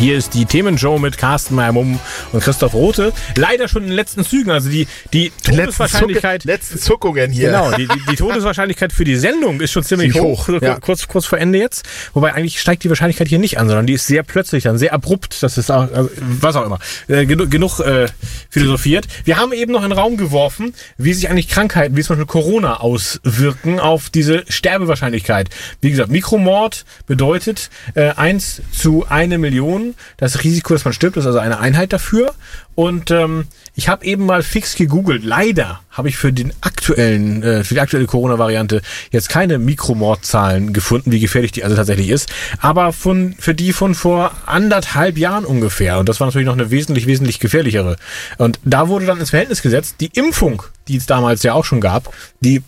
Hier ist die Themenshow mit Carsten Meyer-Mumm und Christoph Rote. Leider schon in den letzten Zügen. Also die, die Todeswahrscheinlichkeit. Letzten Zuckungen hier. Genau, die, die, die Todeswahrscheinlichkeit für die Sendung ist schon ziemlich hoch, hoch, ja. kurz, kurz vor Ende jetzt. Wobei eigentlich steigt die Wahrscheinlichkeit hier nicht an, sondern die ist sehr plötzlich dann, sehr abrupt. Das ist auch, also, was auch immer. Äh, genug genug äh, philosophiert. Wir haben eben noch in den Raum geworfen, wie sich eigentlich Krankheiten, wie zum Beispiel Corona auswirken auf diese Sterbewahrscheinlichkeit. Wie gesagt, Mikromord bedeutet äh, 1 zu eine Million. Das Risiko, dass man stirbt, ist also eine Einheit dafür. Und ähm, ich habe eben mal fix gegoogelt. Leider habe ich für den aktuellen, äh, für die aktuelle Corona-Variante jetzt keine Mikromordzahlen gefunden, wie gefährlich die also tatsächlich ist. Aber von für die von vor anderthalb Jahren ungefähr. Und das war natürlich noch eine wesentlich, wesentlich gefährlichere. Und da wurde dann ins Verhältnis gesetzt, die Impfung, die es damals ja auch schon gab, die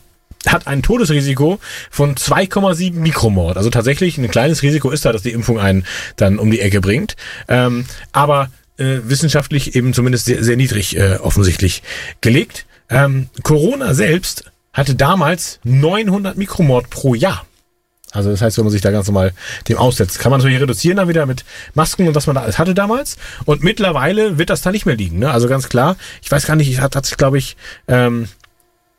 hat ein Todesrisiko von 2,7 Mikromord. Also tatsächlich ein kleines Risiko ist da, dass die Impfung einen dann um die Ecke bringt. Ähm, aber äh, wissenschaftlich eben zumindest sehr, sehr niedrig äh, offensichtlich gelegt. Ähm, Corona selbst hatte damals 900 Mikromord pro Jahr. Also das heißt, wenn man sich da ganz normal dem aussetzt, kann man natürlich reduzieren dann wieder mit Masken und was man da alles hatte damals. Und mittlerweile wird das da nicht mehr liegen. Ne? Also ganz klar, ich weiß gar nicht, hat, hat sich, glaube ich, ähm,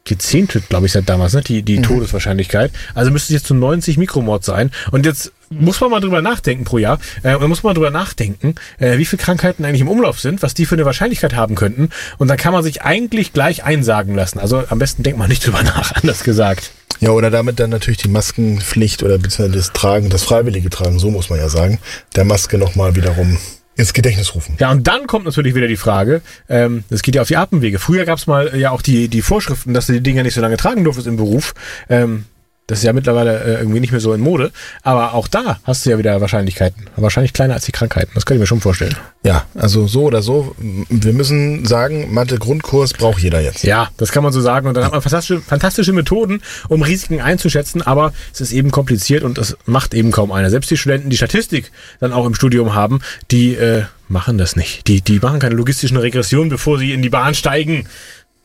gezehntelt, glaube ich, seit damals, ne? die, die Todeswahrscheinlichkeit. Also müsste es jetzt zu 90 Mikromord sein. Und jetzt muss man mal drüber nachdenken pro Jahr. Äh, und muss man drüber nachdenken, äh, wie viele Krankheiten eigentlich im Umlauf sind, was die für eine Wahrscheinlichkeit haben könnten. Und dann kann man sich eigentlich gleich einsagen lassen. Also am besten denkt man nicht drüber nach, anders gesagt. Ja, oder damit dann natürlich die Maskenpflicht oder beziehungsweise das Tragen, das freiwillige Tragen, so muss man ja sagen, der Maske nochmal wiederum ins Gedächtnis rufen. Ja, und dann kommt natürlich wieder die Frage, ähm, das geht ja auf die Atemwege. Früher gab es mal äh, ja auch die, die Vorschriften, dass du die Dinger nicht so lange tragen durftest im Beruf. Ähm, das ist ja mittlerweile äh, irgendwie nicht mehr so in Mode. Aber auch da hast du ja wieder Wahrscheinlichkeiten. Wahrscheinlich kleiner als die Krankheiten. Das kann ich mir schon vorstellen. Ja, also so oder so, wir müssen sagen, Mathe-Grundkurs braucht jeder jetzt. Ja, das kann man so sagen. Und dann hat man fantastische, fantastische Methoden, um Risiken einzuschätzen. Aber es ist eben kompliziert und das macht eben kaum einer. Selbst die Studenten, die Statistik dann auch im Studium haben, die äh, machen das nicht. Die, die machen keine logistischen Regressionen, bevor sie in die Bahn steigen.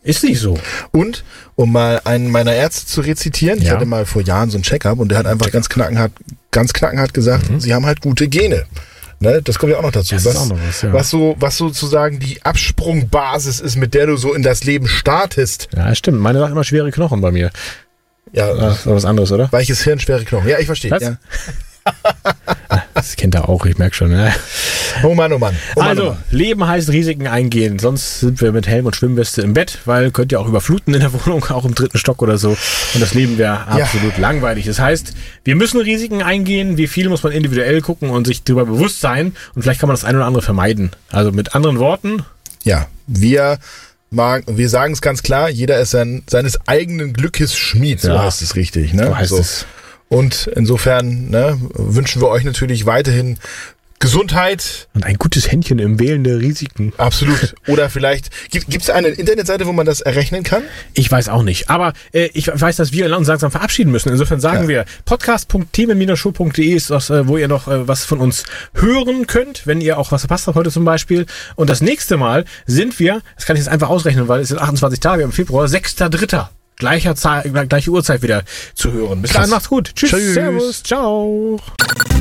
Ist nicht so. Und, um mal einen meiner Ärzte zu rezitieren, ich Ja. hatte mal vor Jahren so ein Check-up und der hat einfach ganz knackenhart, ganz knackenhart gesagt, sie haben halt gute Gene. Ne, das kommt ja auch noch dazu. Mhm. Das ist auch noch was, ja. was so, was sozusagen die Absprungbasis ist, mit der du so in das Leben startest. Ja, stimmt. Meine sagt immer schwere Knochen bei mir. Ja, Das war was anderes, oder? weiches Hirn, schwere Knochen. Ja, ich verstehe. Was? Ja. Das kennt er auch, ich merke schon. Ne? Oh Mann, oh Mann. Oh Mann, oh Also, Mann. Leben heißt Risiken eingehen. Sonst sind wir mit Helm und Schwimmweste im Bett, weil könnt ihr auch überfluten in der Wohnung, auch im dritten Stock oder so. Und das Leben wäre absolut langweilig. Das heißt, wir müssen Risiken eingehen. Wie viel muss man individuell gucken und sich darüber bewusst sein. Und vielleicht kann man das eine oder andere vermeiden. Also mit anderen Worten, Ja, wir, mag, wir sagen es ganz klar, jeder ist sein, seines eigenen Glückes Schmied, so Ja. heißt es richtig. Ne? So heißt es. Und insofern ne, wünschen wir euch natürlich weiterhin Gesundheit, und ein gutes Händchen im Wählen der Risiken. absolut. Oder vielleicht, gibt es eine Internetseite, wo man das errechnen kann? Ich weiß auch nicht. Aber äh, ich weiß, dass wir uns langsam verabschieden müssen. Insofern sagen Ja. wir, podcast.themen-show.de ist das, äh, wo ihr noch äh, was von uns hören könnt, wenn ihr auch was verpasst habt heute zum Beispiel. Und das nächste Mal sind wir, das kann ich jetzt einfach ausrechnen, weil es sind 28 Tage im Februar, 6.3. Gleicher Zahl, gleiche Uhrzeit wieder zu hören. Bis dahin macht's gut. Tschüss. Tschüss. Servus. Ciao.